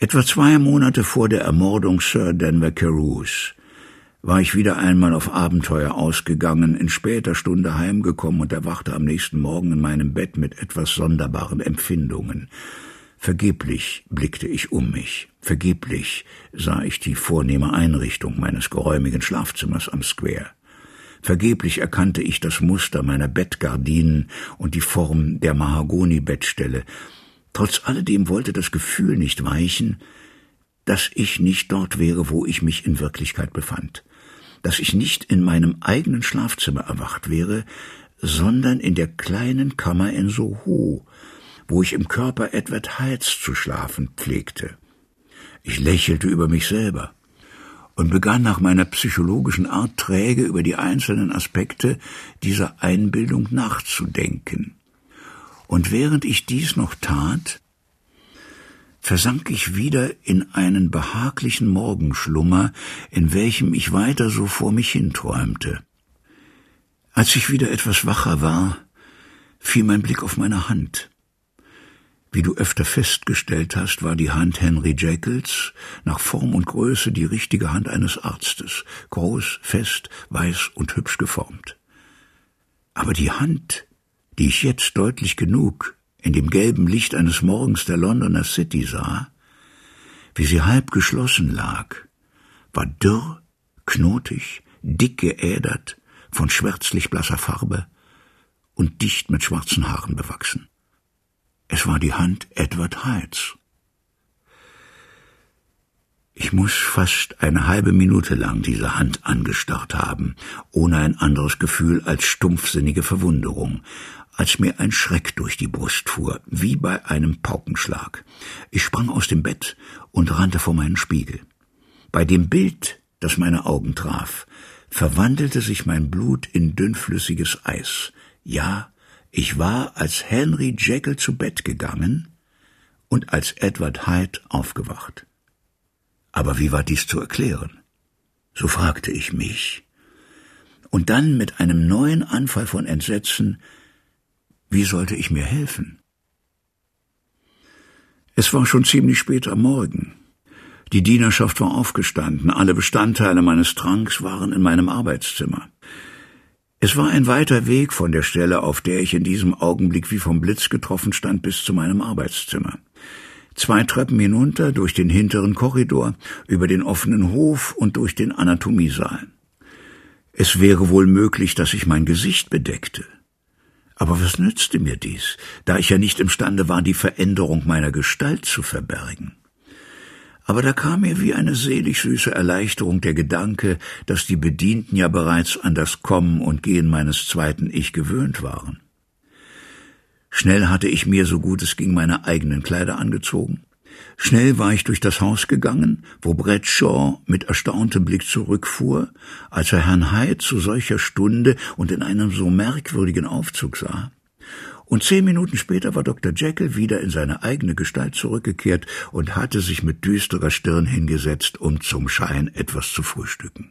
Etwa zwei Monate vor der Ermordung Sir Denver Carews war ich wieder einmal auf Abenteuer ausgegangen, in später Stunde heimgekommen und erwachte am nächsten Morgen in meinem Bett mit etwas sonderbaren Empfindungen. Vergeblich blickte ich um mich, vergeblich sah ich die vornehme Einrichtung meines geräumigen Schlafzimmers am Square. Vergeblich erkannte ich das Muster meiner Bettgardinen und die Form der Mahagoni-Bettstelle. Trotz alledem wollte das Gefühl nicht weichen, dass ich nicht dort wäre, wo ich mich in Wirklichkeit befand, dass ich nicht in meinem eigenen Schlafzimmer erwacht wäre, sondern in der kleinen Kammer in Soho, wo ich im Körper Edward Heights zu schlafen pflegte. Ich lächelte über mich selber und begann nach meiner psychologischen Art träge über die einzelnen Aspekte dieser Einbildung nachzudenken. Und während ich dies noch tat, versank ich wieder in einen behaglichen Morgenschlummer, in welchem ich weiter so vor mich hinträumte. Als ich wieder etwas wacher war, fiel mein Blick auf meine Hand. Wie du öfter festgestellt hast, war die Hand Henry Jekylls nach Form und Größe die richtige Hand eines Arztes, groß, fest, weiß und hübsch geformt. Aber die Hand, die ich jetzt deutlich genug in dem gelben Licht eines Morgens der Londoner City sah, wie sie halb geschlossen lag, war dürr, knotig, dick geädert, von schwärzlich blasser Farbe und dicht mit schwarzen Haaren bewachsen. Es war die Hand Edward Heitz. Ich muss fast eine halbe Minute lang diese Hand angestarrt haben, ohne ein anderes Gefühl als stumpfsinnige Verwunderung, als mir ein Schreck durch die Brust fuhr, wie bei einem Paukenschlag. Ich sprang aus dem Bett und rannte vor meinen Spiegel. Bei dem Bild, das meine Augen traf, verwandelte sich mein Blut in dünnflüssiges Eis. Ja, ich war als Henry Jekyll zu Bett gegangen und als Edward Hyde aufgewacht. Aber wie war dies zu erklären? So fragte ich mich. Und dann mit einem neuen Anfall von Entsetzen, wie sollte ich mir helfen? Es war schon ziemlich spät am Morgen. Die Dienerschaft war aufgestanden, alle Bestandteile meines Tranks waren in meinem Arbeitszimmer. Es war ein weiter Weg von der Stelle, auf der ich in diesem Augenblick wie vom Blitz getroffen stand, bis zu meinem Arbeitszimmer. Zwei Treppen hinunter, durch den hinteren Korridor, über den offenen Hof und durch den Anatomiesaal. Es wäre wohl möglich, dass ich mein Gesicht bedeckte. Aber was nützte mir dies, da ich ja nicht imstande war, die Veränderung meiner Gestalt zu verbergen? aber da kam mir wie eine selig süße Erleichterung der Gedanke, dass die Bedienten ja bereits an das Kommen und Gehen meines zweiten Ich gewöhnt waren. Schnell hatte ich mir, so gut es ging, meine eigenen Kleider angezogen. Schnell war ich durch das Haus gegangen, wo Bradshaw mit erstauntem Blick zurückfuhr, als er Herrn Hyde zu solcher Stunde und in einem so merkwürdigen Aufzug sah. Und zehn Minuten später war Dr. Jekyll wieder in seine eigene Gestalt zurückgekehrt und hatte sich mit düsterer Stirn hingesetzt, um zum Schein etwas zu frühstücken.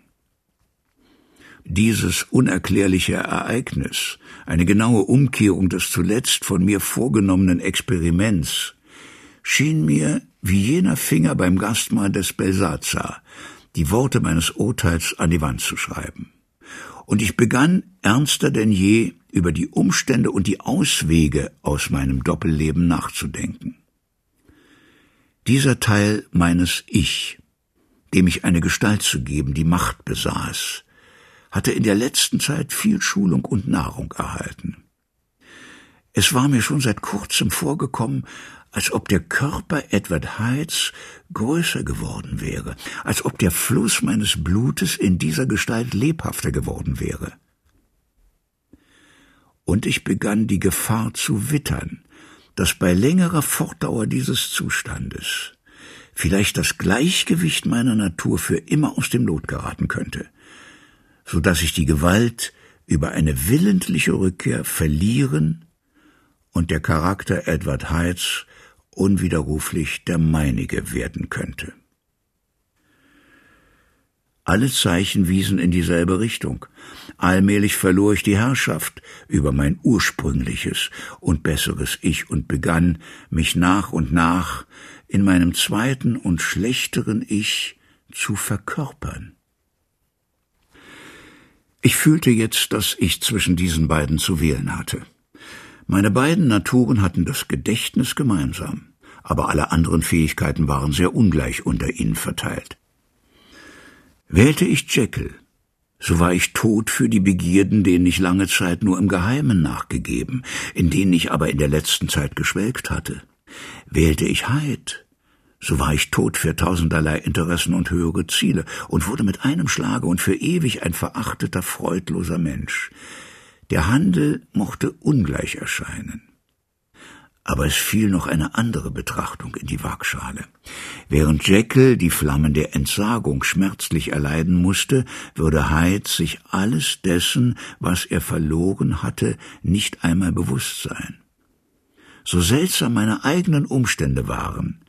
Dieses unerklärliche Ereignis, eine genaue Umkehrung des zuletzt von mir vorgenommenen Experiments, schien mir wie jener Finger beim Gastmahl des Belsazar, die Worte meines Urteils an die Wand zu schreiben und ich begann ernster denn je über die Umstände und die Auswege aus meinem Doppelleben nachzudenken. Dieser Teil meines Ich, dem ich eine Gestalt zu geben, die Macht besaß, hatte in der letzten Zeit viel Schulung und Nahrung erhalten. Es war mir schon seit kurzem vorgekommen, als ob der Körper Edward Heights größer geworden wäre, als ob der Fluss meines Blutes in dieser Gestalt lebhafter geworden wäre. Und ich begann die Gefahr zu wittern, dass bei längerer Fortdauer dieses Zustandes vielleicht das Gleichgewicht meiner Natur für immer aus dem Lot geraten könnte, so dass ich die Gewalt über eine willentliche Rückkehr verlieren und der Charakter Edward Heights unwiderruflich der meinige werden könnte. Alle Zeichen wiesen in dieselbe Richtung. Allmählich verlor ich die Herrschaft über mein ursprüngliches und besseres Ich und begann, mich nach und nach in meinem zweiten und schlechteren Ich zu verkörpern. Ich fühlte jetzt, dass ich zwischen diesen beiden zu wählen hatte. Meine beiden Naturen hatten das Gedächtnis gemeinsam, aber alle anderen Fähigkeiten waren sehr ungleich unter ihnen verteilt. Wählte ich Jekyll, so war ich tot für die Begierden, denen ich lange Zeit nur im Geheimen nachgegeben, in denen ich aber in der letzten Zeit geschwelgt hatte. Wählte ich Hyde, so war ich tot für tausenderlei Interessen und höhere Ziele und wurde mit einem Schlage und für ewig ein verachteter, freudloser Mensch. Der Handel mochte ungleich erscheinen. Aber es fiel noch eine andere Betrachtung in die Waagschale. Während Jekyll die Flammen der Entsagung schmerzlich erleiden musste, würde Hyde sich alles dessen, was er verloren hatte, nicht einmal bewusst sein. So seltsam meine eigenen Umstände waren,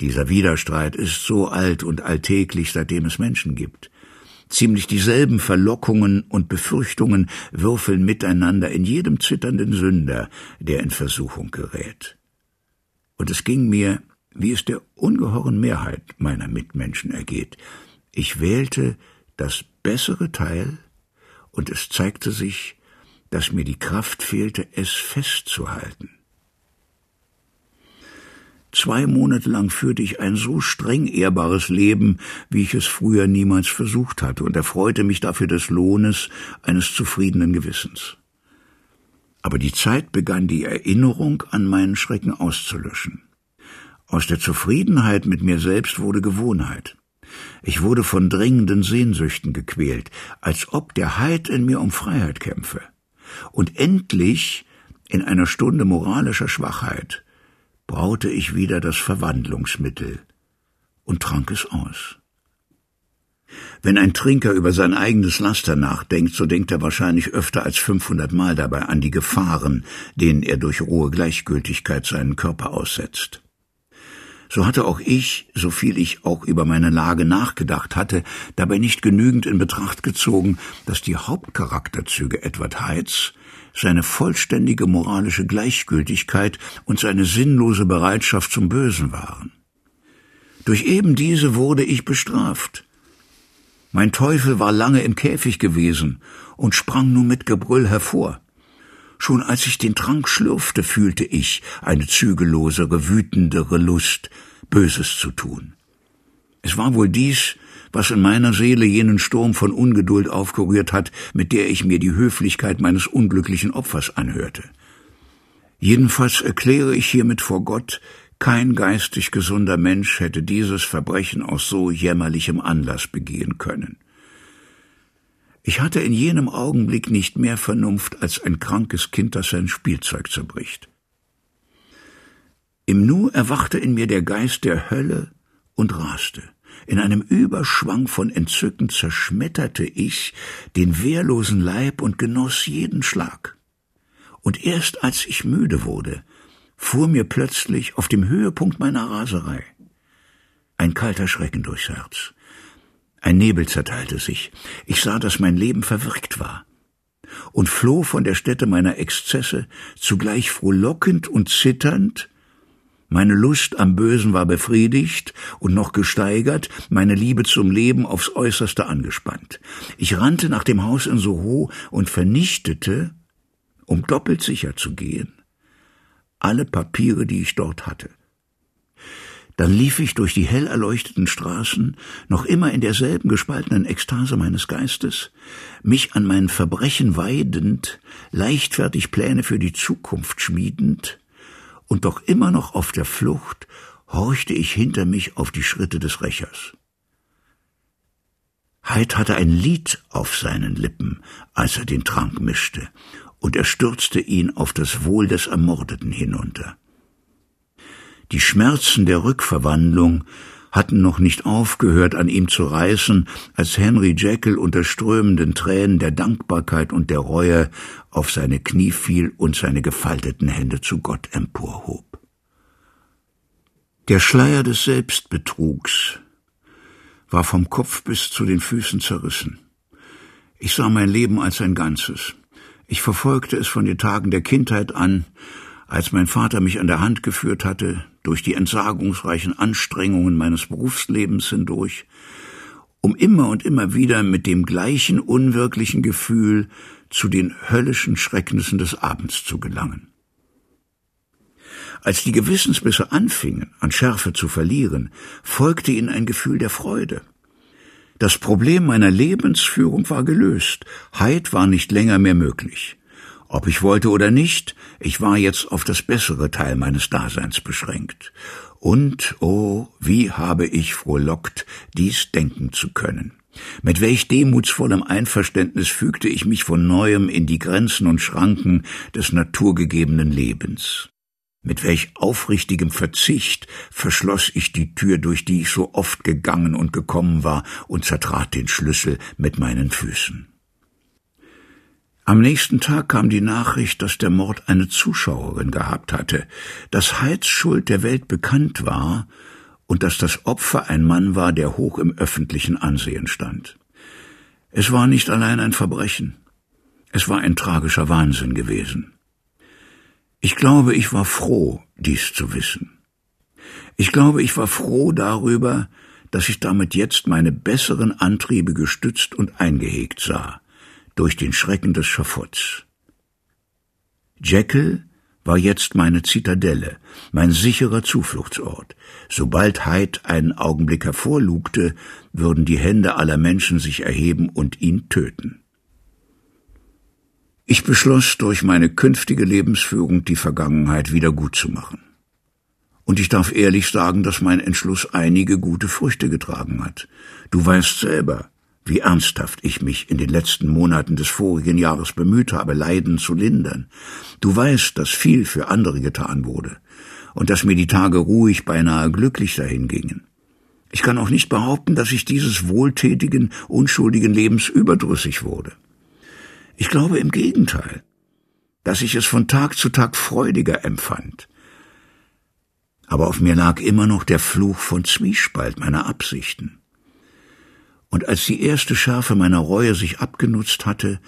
dieser Widerstreit ist so alt und alltäglich, seitdem es Menschen gibt. Ziemlich dieselben Verlockungen und Befürchtungen würfeln miteinander in jedem zitternden Sünder, der in Versuchung gerät. Und es ging mir, wie es der ungeheuren Mehrheit meiner Mitmenschen ergeht. Ich wählte das bessere Teil, und es zeigte sich, dass mir die Kraft fehlte, es festzuhalten. Zwei Monate lang führte ich ein so streng ehrbares Leben, wie ich es früher niemals versucht hatte, und erfreute mich dafür des Lohnes eines zufriedenen Gewissens. Aber die Zeit begann die Erinnerung an meinen Schrecken auszulöschen. Aus der Zufriedenheit mit mir selbst wurde Gewohnheit. Ich wurde von dringenden Sehnsüchten gequält, als ob der Heid in mir um Freiheit kämpfe. Und endlich, in einer Stunde moralischer Schwachheit, braute ich wieder das Verwandlungsmittel und trank es aus. Wenn ein Trinker über sein eigenes Laster nachdenkt, so denkt er wahrscheinlich öfter als 500 Mal dabei an die Gefahren, denen er durch rohe Gleichgültigkeit seinen Körper aussetzt. So hatte auch ich, so viel ich auch über meine Lage nachgedacht hatte, dabei nicht genügend in Betracht gezogen, dass die Hauptcharakterzüge Edward Heitz seine vollständige moralische Gleichgültigkeit und seine sinnlose Bereitschaft zum Bösen waren. Durch eben diese wurde ich bestraft. Mein Teufel war lange im Käfig gewesen und sprang nun mit Gebrüll hervor. Schon als ich den Trank schlürfte, fühlte ich eine zügellosere, wütendere Lust, Böses zu tun. Es war wohl dies, was in meiner Seele jenen Sturm von Ungeduld aufgerührt hat, mit der ich mir die Höflichkeit meines unglücklichen Opfers anhörte. Jedenfalls erkläre ich hiermit vor Gott, kein geistig gesunder Mensch hätte dieses Verbrechen aus so jämmerlichem Anlass begehen können. Ich hatte in jenem Augenblick nicht mehr Vernunft als ein krankes Kind, das sein Spielzeug zerbricht. Im Nu erwachte in mir der Geist der Hölle und raste. In einem Überschwang von Entzücken zerschmetterte ich den wehrlosen Leib und genoss jeden Schlag. Und erst als ich müde wurde, fuhr mir plötzlich auf dem Höhepunkt meiner Raserei ein kalter Schrecken durchs Herz. Ein Nebel zerteilte sich. Ich sah, dass mein Leben verwirkt war und floh von der Stätte meiner Exzesse, zugleich frohlockend und zitternd, meine Lust am Bösen war befriedigt und noch gesteigert, meine Liebe zum Leben aufs äußerste angespannt. Ich rannte nach dem Haus in Soho und vernichtete, um doppelt sicher zu gehen, alle Papiere, die ich dort hatte. Dann lief ich durch die hell erleuchteten Straßen, noch immer in derselben gespaltenen Ekstase meines Geistes, mich an meinen Verbrechen weidend, leichtfertig Pläne für die Zukunft schmiedend, und doch immer noch auf der Flucht horchte ich hinter mich auf die Schritte des Rächers. Heid hatte ein Lied auf seinen Lippen, als er den Trank mischte, und er stürzte ihn auf das Wohl des Ermordeten hinunter. Die Schmerzen der Rückverwandlung hatten noch nicht aufgehört, an ihm zu reißen, als Henry Jekyll unter strömenden Tränen der Dankbarkeit und der Reue auf seine Knie fiel und seine gefalteten Hände zu Gott emporhob. Der Schleier des Selbstbetrugs war vom Kopf bis zu den Füßen zerrissen. Ich sah mein Leben als ein Ganzes. Ich verfolgte es von den Tagen der Kindheit an, Als mein Vater mich an der Hand geführt hatte, durch die entsagungsreichen Anstrengungen meines Berufslebens hindurch, um immer und immer wieder mit dem gleichen unwirklichen Gefühl zu den höllischen Schrecknissen des Abends zu gelangen. Als die Gewissensbisse anfingen, an Schärfe zu verlieren, folgte ihnen ein Gefühl der Freude. Das Problem meiner Lebensführung war gelöst, Heid war nicht länger mehr möglich. Ob ich wollte oder nicht, ich war jetzt auf das bessere Teil meines Daseins beschränkt. Und, oh, wie habe ich frohlockt, dies denken zu können. Mit welch demutsvollem Einverständnis fügte ich mich von neuem in die Grenzen und Schranken des naturgegebenen Lebens. Mit welch aufrichtigem Verzicht verschloss ich die Tür, durch die ich so oft gegangen und gekommen war, und zertrat den Schlüssel mit meinen Füßen. Am nächsten Tag kam die Nachricht, dass der Mord eine Zuschauerin gehabt hatte, dass Heids Schuld der Welt bekannt war und dass das Opfer ein Mann war, der hoch im öffentlichen Ansehen stand. Es war nicht allein ein Verbrechen, es war ein tragischer Wahnsinn gewesen. Ich glaube, ich war froh, dies zu wissen. Ich glaube, ich war froh darüber, dass ich damit jetzt meine besseren Antriebe gestützt und eingehegt sah, durch den Schrecken des Schafotts. Jekyll war jetzt meine Zitadelle, mein sicherer Zufluchtsort. Sobald Hyde einen Augenblick hervorlugte, würden die Hände aller Menschen sich erheben und ihn töten. Ich beschloss, durch meine künftige Lebensführung die Vergangenheit wieder gut zu machen. Und ich darf ehrlich sagen, dass mein Entschluss einige gute Früchte getragen hat. Du weißt selber, wie ernsthaft ich mich in den letzten Monaten des vorigen Jahres bemüht habe, Leiden zu lindern. Du weißt, dass viel für andere getan wurde und dass mir die Tage ruhig, beinahe glücklich dahin gingen. Ich kann auch nicht behaupten, dass ich dieses wohltätigen, unschuldigen Lebens überdrüssig wurde. Ich glaube im Gegenteil, dass ich es von Tag zu Tag freudiger empfand. Aber auf mir lag immer noch der Fluch von Zwiespalt meiner Absichten. Und als die erste Schärfe meiner Reue sich abgenutzt hatte,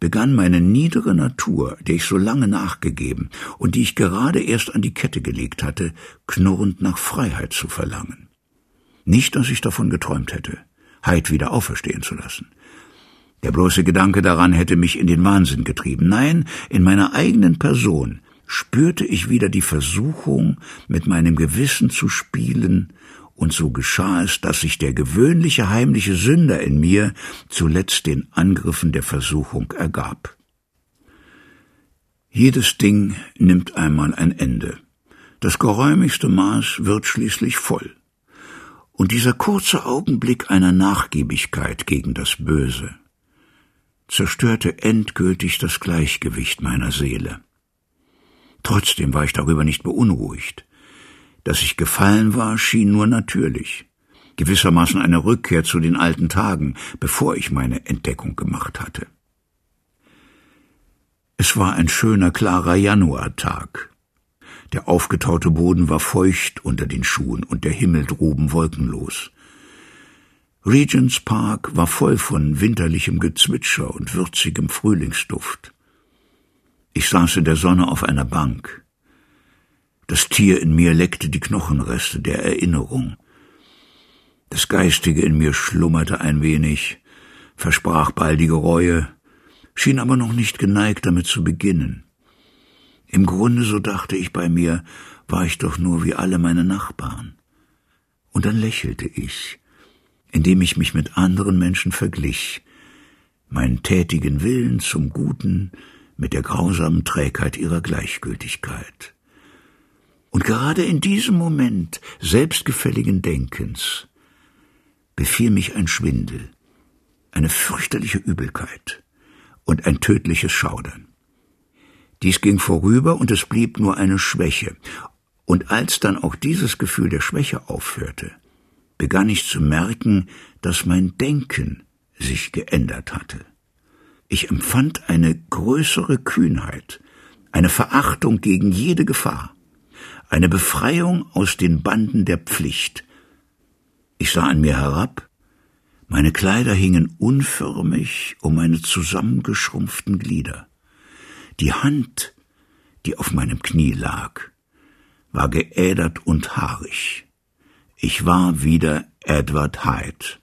begann meine niedere Natur, der ich so lange nachgegeben und die ich gerade erst an die Kette gelegt hatte, knurrend nach Freiheit zu verlangen. Nicht, dass ich davon geträumt hätte, Heid wieder auferstehen zu lassen. Der bloße Gedanke daran hätte mich in den Wahnsinn getrieben. Nein, in meiner eigenen Person spürte ich wieder die Versuchung, mit meinem Gewissen zu spielen und so geschah es, dass sich der gewöhnliche heimliche Sünder in mir zuletzt den Angriffen der Versuchung ergab. Jedes Ding nimmt einmal ein Ende. Das geräumigste Maß wird schließlich voll. Und dieser kurze Augenblick einer Nachgiebigkeit gegen das Böse zerstörte endgültig das Gleichgewicht meiner Seele. Trotzdem war ich darüber nicht beunruhigt. Dass ich gefallen war, schien nur natürlich. Gewissermaßen eine Rückkehr zu den alten Tagen, bevor ich meine Entdeckung gemacht hatte. Es war ein schöner, klarer Januartag. Der aufgetaute Boden war feucht unter den Schuhen und der Himmel droben wolkenlos. Regents Park war voll von winterlichem Gezwitscher und würzigem Frühlingsduft. Ich saß in der Sonne auf einer Bank. Das Tier in mir leckte die Knochenreste der Erinnerung. Das Geistige in mir schlummerte ein wenig, versprach baldige Reue, schien aber noch nicht geneigt, damit zu beginnen. Im Grunde, so dachte ich bei mir, war ich doch nur wie alle meine Nachbarn. Und dann lächelte ich, indem ich mich mit anderen Menschen verglich, meinen tätigen Willen zum Guten mit der grausamen Trägheit ihrer Gleichgültigkeit. Und gerade in diesem Moment selbstgefälligen Denkens befiel mich ein Schwindel, eine fürchterliche Übelkeit und ein tödliches Schaudern. Dies ging vorüber und es blieb nur eine Schwäche, und als dann auch dieses Gefühl der Schwäche aufhörte, begann ich zu merken, dass mein Denken sich geändert hatte. Ich empfand eine größere Kühnheit, eine Verachtung gegen jede Gefahr eine Befreiung aus den Banden der Pflicht. Ich sah an mir herab, meine Kleider hingen unförmig um meine zusammengeschrumpften Glieder. Die Hand, die auf meinem Knie lag, war geädert und haarig. Ich war wieder Edward Hyde.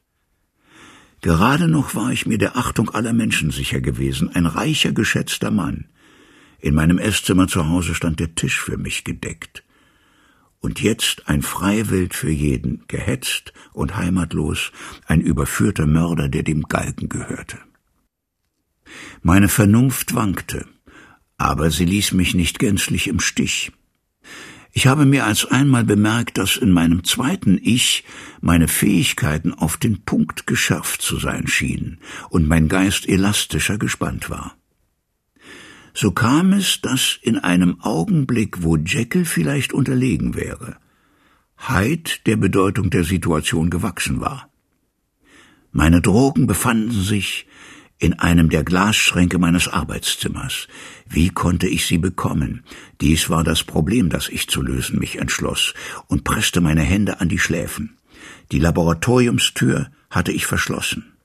Gerade noch war ich mir der Achtung aller Menschen sicher gewesen, ein reicher, geschätzter Mann. In meinem Esszimmer zu Hause stand der Tisch für mich gedeckt. Und jetzt ein Freiwild für jeden, gehetzt und heimatlos, ein überführter Mörder, der dem Galgen gehörte. Meine Vernunft wankte, aber sie ließ mich nicht gänzlich im Stich. Ich habe mir als einmal bemerkt, dass in meinem zweiten Ich meine Fähigkeiten auf den Punkt geschärft zu sein schienen und mein Geist elastischer gespannt war. So kam es, dass in einem Augenblick, wo Jekyll vielleicht unterlegen wäre, Hyde der Bedeutung der Situation gewachsen war. Meine Drogen befanden sich in einem der Glasschränke meines Arbeitszimmers. Wie konnte ich sie bekommen? Dies war das Problem, das ich zu lösen mich entschloss, und presste meine Hände an die Schläfen. Die Laboratoriumstür hatte ich verschlossen.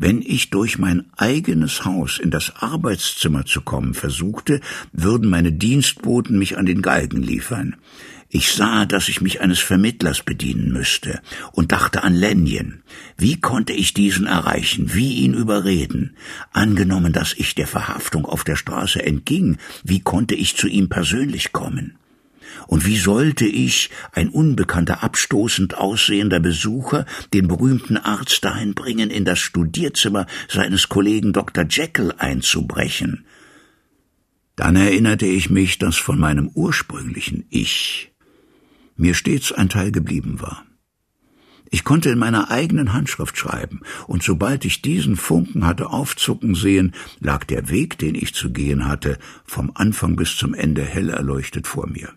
Wenn ich durch mein eigenes Haus in das Arbeitszimmer zu kommen versuchte, würden meine Dienstboten mich an den Galgen liefern. Ich sah, dass ich mich eines Vermittlers bedienen müsste und dachte an Lenjen. Wie konnte ich diesen erreichen? Wie ihn überreden? Angenommen, dass ich der Verhaftung auf der Straße entging, wie konnte ich zu ihm persönlich kommen? Und wie sollte ich, ein unbekannter, abstoßend aussehender Besucher, den berühmten Arzt dahin bringen, in das Studierzimmer seines Kollegen Dr. Jekyll einzubrechen? Dann erinnerte ich mich, dass von meinem ursprünglichen Ich mir stets ein Teil geblieben war. Ich konnte in meiner eigenen Handschrift schreiben, und sobald ich diesen Funken hatte aufzucken sehen, lag der Weg, den ich zu gehen hatte, vom Anfang bis zum Ende hell erleuchtet vor mir.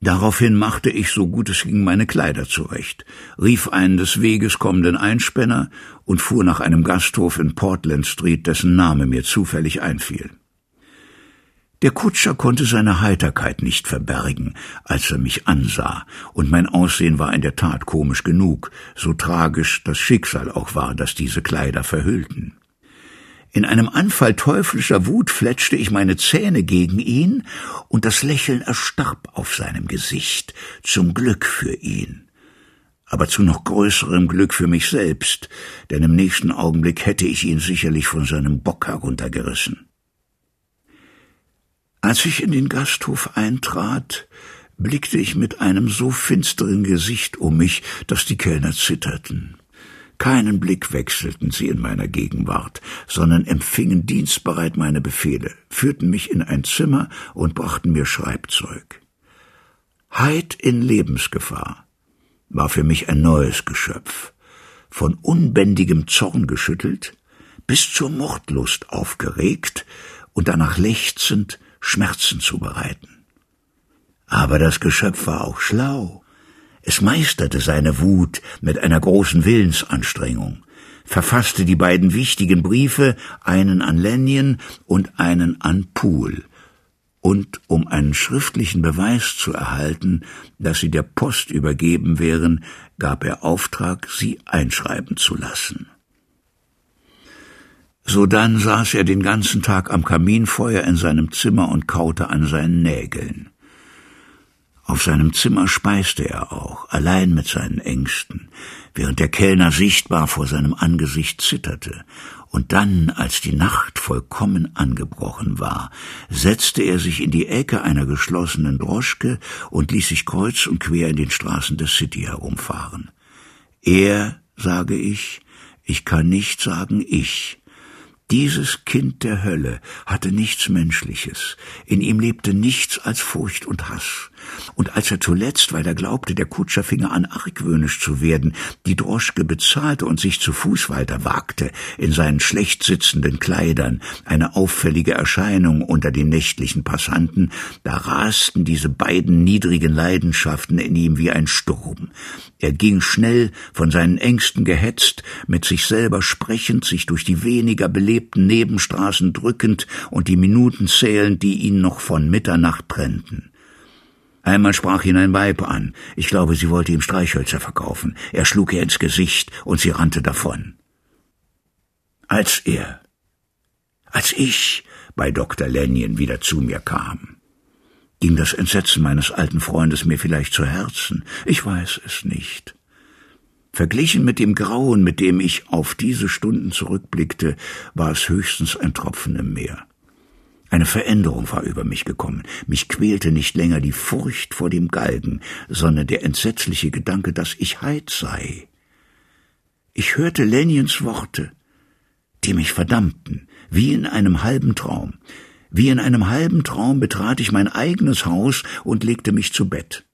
Daraufhin machte ich so gut es ging meine Kleider zurecht, rief einen des Weges kommenden Einspänner und fuhr nach einem Gasthof in Portland Street, dessen Name mir zufällig einfiel. Der Kutscher konnte seine Heiterkeit nicht verbergen, als er mich ansah, und mein Aussehen war in der Tat komisch genug, so tragisch das Schicksal auch war, das diese Kleider verhüllten. In einem Anfall teuflischer Wut fletschte ich meine Zähne gegen ihn, und das Lächeln erstarb auf seinem Gesicht, zum Glück für ihn. Aber zu noch größerem Glück für mich selbst, denn im nächsten Augenblick hätte ich ihn sicherlich von seinem Bock heruntergerissen. Als ich in den Gasthof eintrat, blickte ich mit einem so finsteren Gesicht um mich, dass die Kellner zitterten. Keinen Blick wechselten sie in meiner Gegenwart, sondern empfingen dienstbereit meine Befehle, führten mich in ein Zimmer und brachten mir Schreibzeug. Heid in Lebensgefahr war für mich ein neues Geschöpf, von unbändigem Zorn geschüttelt, bis zur Mordlust aufgeregt und danach lechzend Schmerzen zu bereiten. Aber das Geschöpf war auch schlau. Es meisterte seine Wut mit einer großen Willensanstrengung, verfasste die beiden wichtigen Briefe, einen an Lenjen und einen an Poole, und um einen schriftlichen Beweis zu erhalten, dass sie der Post übergeben wären, gab er Auftrag, sie einschreiben zu lassen. Sodann saß er den ganzen Tag am Kaminfeuer in seinem Zimmer und kaute an seinen Nägeln. Auf seinem Zimmer speiste er auch, allein mit seinen Ängsten, während der Kellner sichtbar vor seinem Angesicht zitterte, und dann, als die Nacht vollkommen angebrochen war, setzte er sich in die Ecke einer geschlossenen Droschke und ließ sich kreuz und quer in den Straßen der City herumfahren. Er, sage ich, ich kann nicht sagen ich, dieses Kind der Hölle hatte nichts Menschliches, in ihm lebte nichts als Furcht und Hass. Und als er zuletzt, weil er glaubte, der Kutscher finge an argwöhnisch zu werden, die Droschke bezahlte und sich zu Fuß weiter wagte, in seinen schlecht sitzenden Kleidern, eine auffällige Erscheinung unter den nächtlichen Passanten, da rasten diese beiden niedrigen Leidenschaften in ihm wie ein Sturm. Er ging schnell, von seinen Ängsten gehetzt, mit sich selber sprechend, sich durch die weniger belebten Nebenstraßen drückend und die Minuten zählend, die ihn noch von Mitternacht trennten. Einmal sprach ihn ein Weib an. Ich glaube, sie wollte ihm Streichhölzer verkaufen. Er schlug ihr ins Gesicht und sie rannte davon. Als er, als ich bei Dr. Lenjen wieder zu mir kam, Ging das Entsetzen meines alten Freundes mir vielleicht zu Herzen? Ich weiß es nicht. Verglichen mit dem Grauen, mit dem ich auf diese Stunden zurückblickte, war es höchstens ein Tropfen im Meer. Eine Veränderung war über mich gekommen. Mich quälte nicht länger die Furcht vor dem Galgen, sondern der entsetzliche Gedanke, dass ich Heid sei. Ich hörte Leniens Worte, die mich verdammten, wie in einem halben Traum. Wie in einem halben Traum betrat ich mein eigenes Haus und legte mich zu Bett.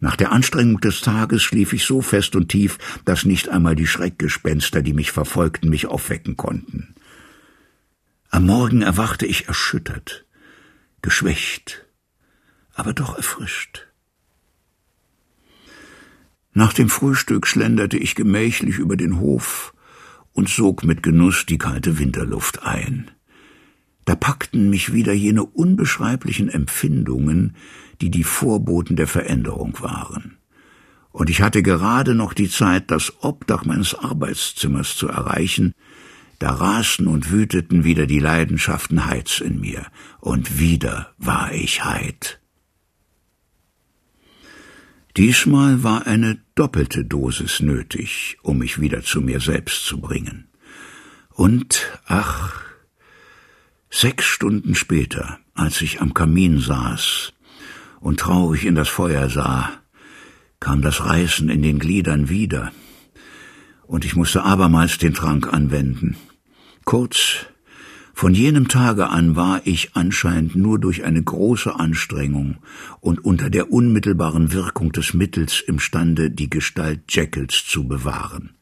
Nach der Anstrengung des Tages schlief ich so fest und tief, dass nicht einmal die Schreckgespenster, die mich verfolgten, mich aufwecken konnten. Am Morgen erwachte ich erschüttert, geschwächt, aber doch erfrischt. Nach dem Frühstück schlenderte ich gemächlich über den Hof und sog mit Genuss die kalte Winterluft ein. Da packten mich wieder jene unbeschreiblichen Empfindungen, die die Vorboten der Veränderung waren. Und ich hatte gerade noch die Zeit, das Obdach meines Arbeitszimmers zu erreichen, da rasten und wüteten wieder die Leidenschaften Heids in mir, und wieder war ich Heid. Diesmal war eine doppelte Dosis nötig, um mich wieder zu mir selbst zu bringen. Und, ach, Sechs Stunden später, als ich am Kamin saß und traurig in das Feuer sah, kam das Reißen in den Gliedern wieder, und ich musste abermals den Trank anwenden. Kurz, von jenem Tage an war ich anscheinend nur durch eine große Anstrengung und unter der unmittelbaren Wirkung des Mittels imstande, die Gestalt Jekylls zu bewahren.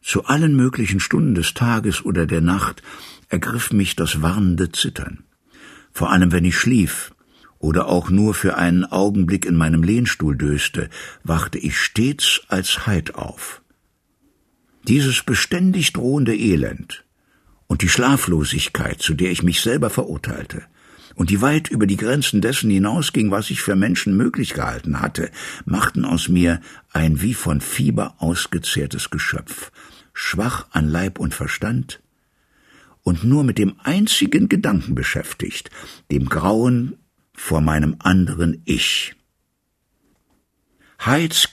Zu allen möglichen Stunden des Tages oder der Nacht ergriff mich das warnende Zittern. Vor allem wenn ich schlief oder auch nur für einen Augenblick in meinem Lehnstuhl döste, wachte ich stets als Heid auf. Dieses beständig drohende Elend und die Schlaflosigkeit, zu der ich mich selber verurteilte, und die weit über die Grenzen dessen hinausging, was ich für Menschen möglich gehalten hatte, machten aus mir ein wie von Fieber ausgezehrtes Geschöpf, schwach an Leib und Verstand, und nur mit dem einzigen Gedanken beschäftigt, dem Grauen vor meinem anderen Ich. Hydes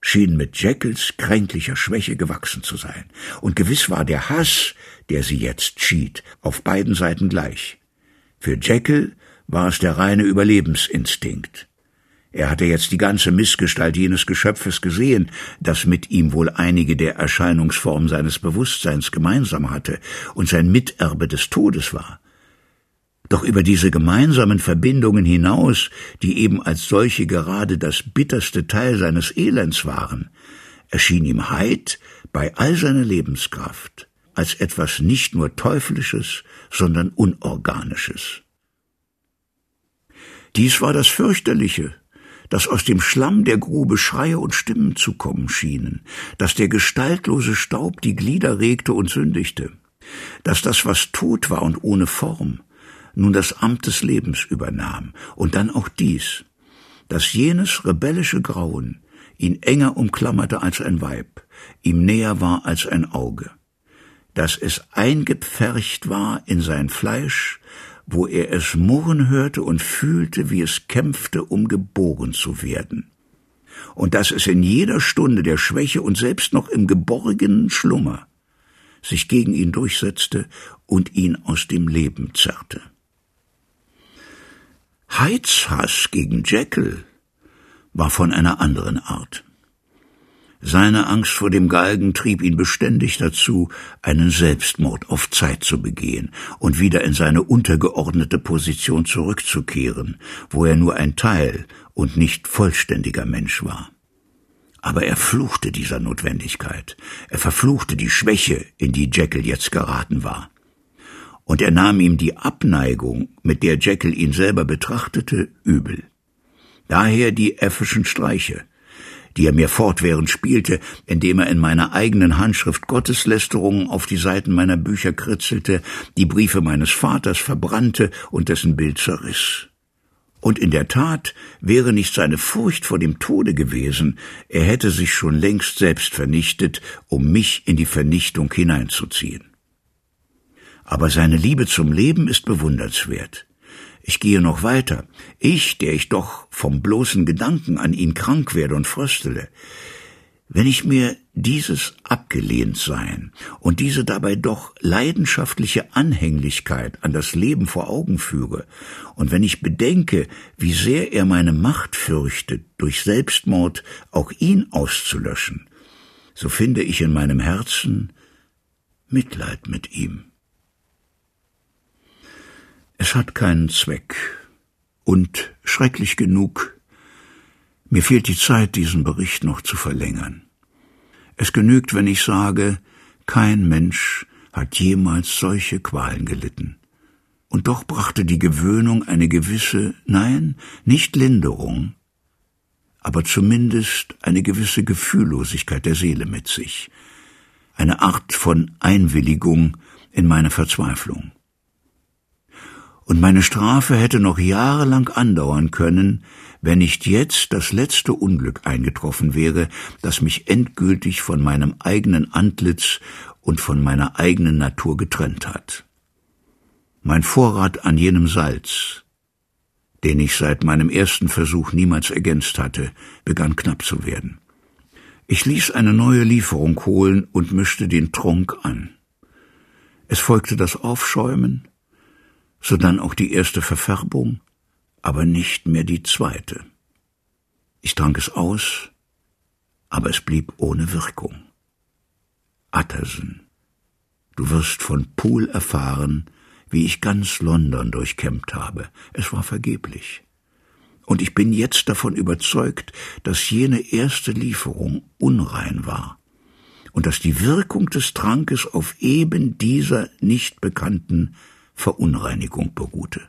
Schienen mit Jekylls kränklicher Schwäche gewachsen zu sein, und gewiss war der Hass, der sie jetzt schied, auf beiden Seiten gleich. Für Jekyll war es der reine Überlebensinstinkt. Er hatte jetzt die ganze Missgestalt jenes Geschöpfes gesehen, das mit ihm wohl einige der Erscheinungsformen seines Bewusstseins gemeinsam hatte und sein Miterbe des Todes war. Doch über diese gemeinsamen Verbindungen hinaus, die eben als solche gerade das bitterste Teil seines Elends waren, erschien ihm Heid bei all seiner Lebenskraft als etwas nicht nur Teuflisches, sondern Unorganisches. Dies war das Fürchterliche, dass aus dem Schlamm der Grube Schreie und Stimmen zu kommen schienen, dass der gestaltlose Staub die Glieder regte und sündigte, dass das, was tot war und ohne Form, nun das Amt des Lebens übernahm, und dann auch dies, dass jenes rebellische Grauen ihn enger umklammerte als ein Weib, ihm näher war als ein Auge, dass es eingepfercht war in sein Fleisch, wo er es murren hörte und fühlte, wie es kämpfte, um geboren zu werden. Und dass es in jeder Stunde der Schwäche und selbst noch im geborgenen Schlummer sich gegen ihn durchsetzte und ihn aus dem Leben zerrte. Heizhass gegen Jekyll war von einer anderen Art. Seine Angst vor dem Galgen trieb ihn beständig dazu, einen Selbstmord auf Zeit zu begehen und wieder in seine untergeordnete Position zurückzukehren, wo er nur ein Teil und nicht vollständiger Mensch war. Aber er fluchte dieser Notwendigkeit, er verfluchte die Schwäche, in die Jekyll jetzt geraten war. Und er nahm ihm die Abneigung, mit der Jekyll ihn selber betrachtete, übel. Daher die äffischen Streiche, die er mir fortwährend spielte, indem er in meiner eigenen Handschrift Gotteslästerungen auf die Seiten meiner Bücher kritzelte, die Briefe meines Vaters verbrannte und dessen Bild zerriss. Und in der Tat wäre nicht seine Furcht vor dem Tode gewesen, er hätte sich schon längst selbst vernichtet, um mich in die Vernichtung hineinzuziehen. Aber seine Liebe zum Leben ist bewundernswert. Ich gehe noch weiter. Ich, der ich doch vom bloßen Gedanken an ihn krank werde und fröstele. Wenn ich mir dieses Abgelehntsein und diese dabei doch leidenschaftliche Anhänglichkeit an das Leben vor Augen führe, und wenn ich bedenke, wie sehr er meine Macht fürchtet, durch Selbstmord auch ihn auszulöschen, so finde ich in meinem Herzen Mitleid mit ihm. Es hat keinen Zweck. Und schrecklich genug, mir fehlt die Zeit, diesen Bericht noch zu verlängern. Es genügt, wenn ich sage, kein Mensch hat jemals solche Qualen gelitten. Und doch brachte die Gewöhnung eine gewisse, nein, nicht Linderung, aber zumindest eine gewisse Gefühllosigkeit der Seele mit sich, eine Art von Einwilligung in meine Verzweiflung und meine Strafe hätte noch jahrelang andauern können, wenn nicht jetzt das letzte Unglück eingetroffen wäre, das mich endgültig von meinem eigenen Antlitz und von meiner eigenen Natur getrennt hat. Mein Vorrat an jenem Salz, den ich seit meinem ersten Versuch niemals ergänzt hatte, begann knapp zu werden. Ich ließ eine neue Lieferung holen und mischte den Trunk an. Es folgte das Aufschäumen, sodann auch die erste Verfärbung, aber nicht mehr die zweite. Ich trank es aus, aber es blieb ohne Wirkung. Utterson, du wirst von Poole erfahren, wie ich ganz London durchkämmt habe. Es war vergeblich. Und ich bin jetzt davon überzeugt, dass jene erste Lieferung unrein war und dass die Wirkung des Trankes auf eben dieser nicht bekannten Verunreinigung beruhte.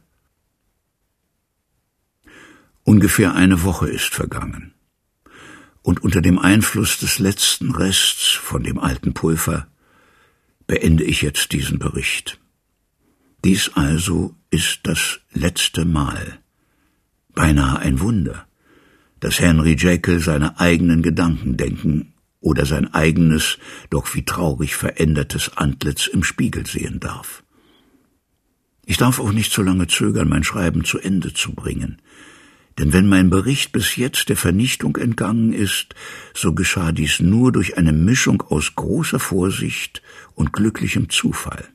Ungefähr eine Woche ist vergangen, und unter dem Einfluss des letzten Rests von dem alten Pulver beende ich jetzt diesen Bericht. Dies also ist das letzte Mal, beinahe ein Wunder, dass Henry Jekyll seine eigenen Gedanken denken oder sein eigenes, doch wie traurig verändertes Antlitz im Spiegel sehen darf. Ich darf auch nicht so lange zögern, mein Schreiben zu Ende zu bringen. Denn wenn mein Bericht bis jetzt der Vernichtung entgangen ist, so geschah dies nur durch eine Mischung aus großer Vorsicht und glücklichem Zufall.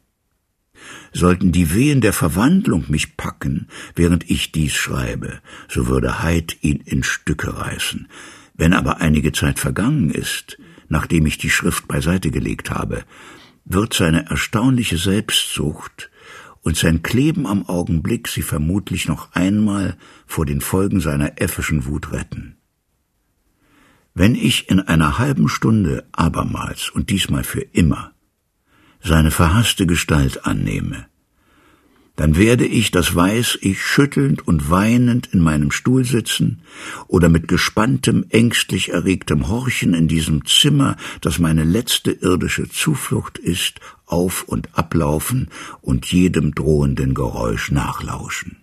Sollten die Wehen der Verwandlung mich packen, während ich dies schreibe, so würde Heid ihn in Stücke reißen. Wenn aber einige Zeit vergangen ist, nachdem ich die Schrift beiseite gelegt habe, wird seine erstaunliche Selbstsucht und sein Kleben am Augenblick sie vermutlich noch einmal vor den Folgen seiner äffischen Wut retten. Wenn ich in einer halben Stunde abermals und diesmal für immer seine verhasste Gestalt annehme, dann werde ich, das weiß ich, schüttelnd und weinend in meinem Stuhl sitzen oder mit gespanntem, ängstlich erregtem Horchen in diesem Zimmer, das meine letzte irdische Zuflucht ist, auf und ablaufen und jedem drohenden Geräusch nachlauschen.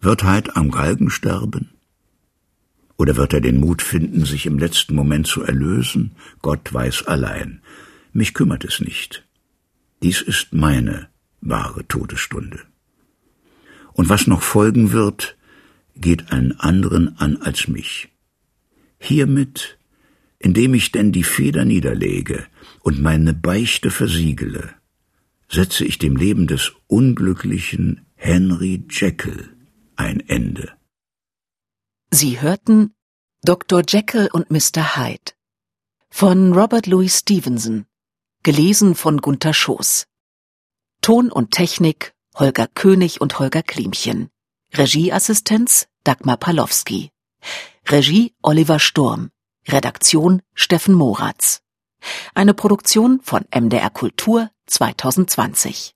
Wird Heid am Galgen sterben? Oder wird er den Mut finden, sich im letzten Moment zu erlösen? Gott weiß allein. Mich kümmert es nicht. Dies ist meine wahre Todesstunde. Und was noch folgen wird, geht einen anderen an als mich. Hiermit, indem ich denn die Feder niederlege und meine Beichte versiegele, setze ich dem Leben des unglücklichen Henry Jekyll ein Ende. Sie hörten Dr. Jekyll und Mr. Hyde von Robert Louis Stevenson, gelesen von Gunther Schoß. Ton und Technik Holger König und Holger Klimchen. Regieassistenz Dagmar Palowski. Regie Oliver Sturm. Redaktion Steffen Moratz. Eine Produktion von MDR Kultur 2020.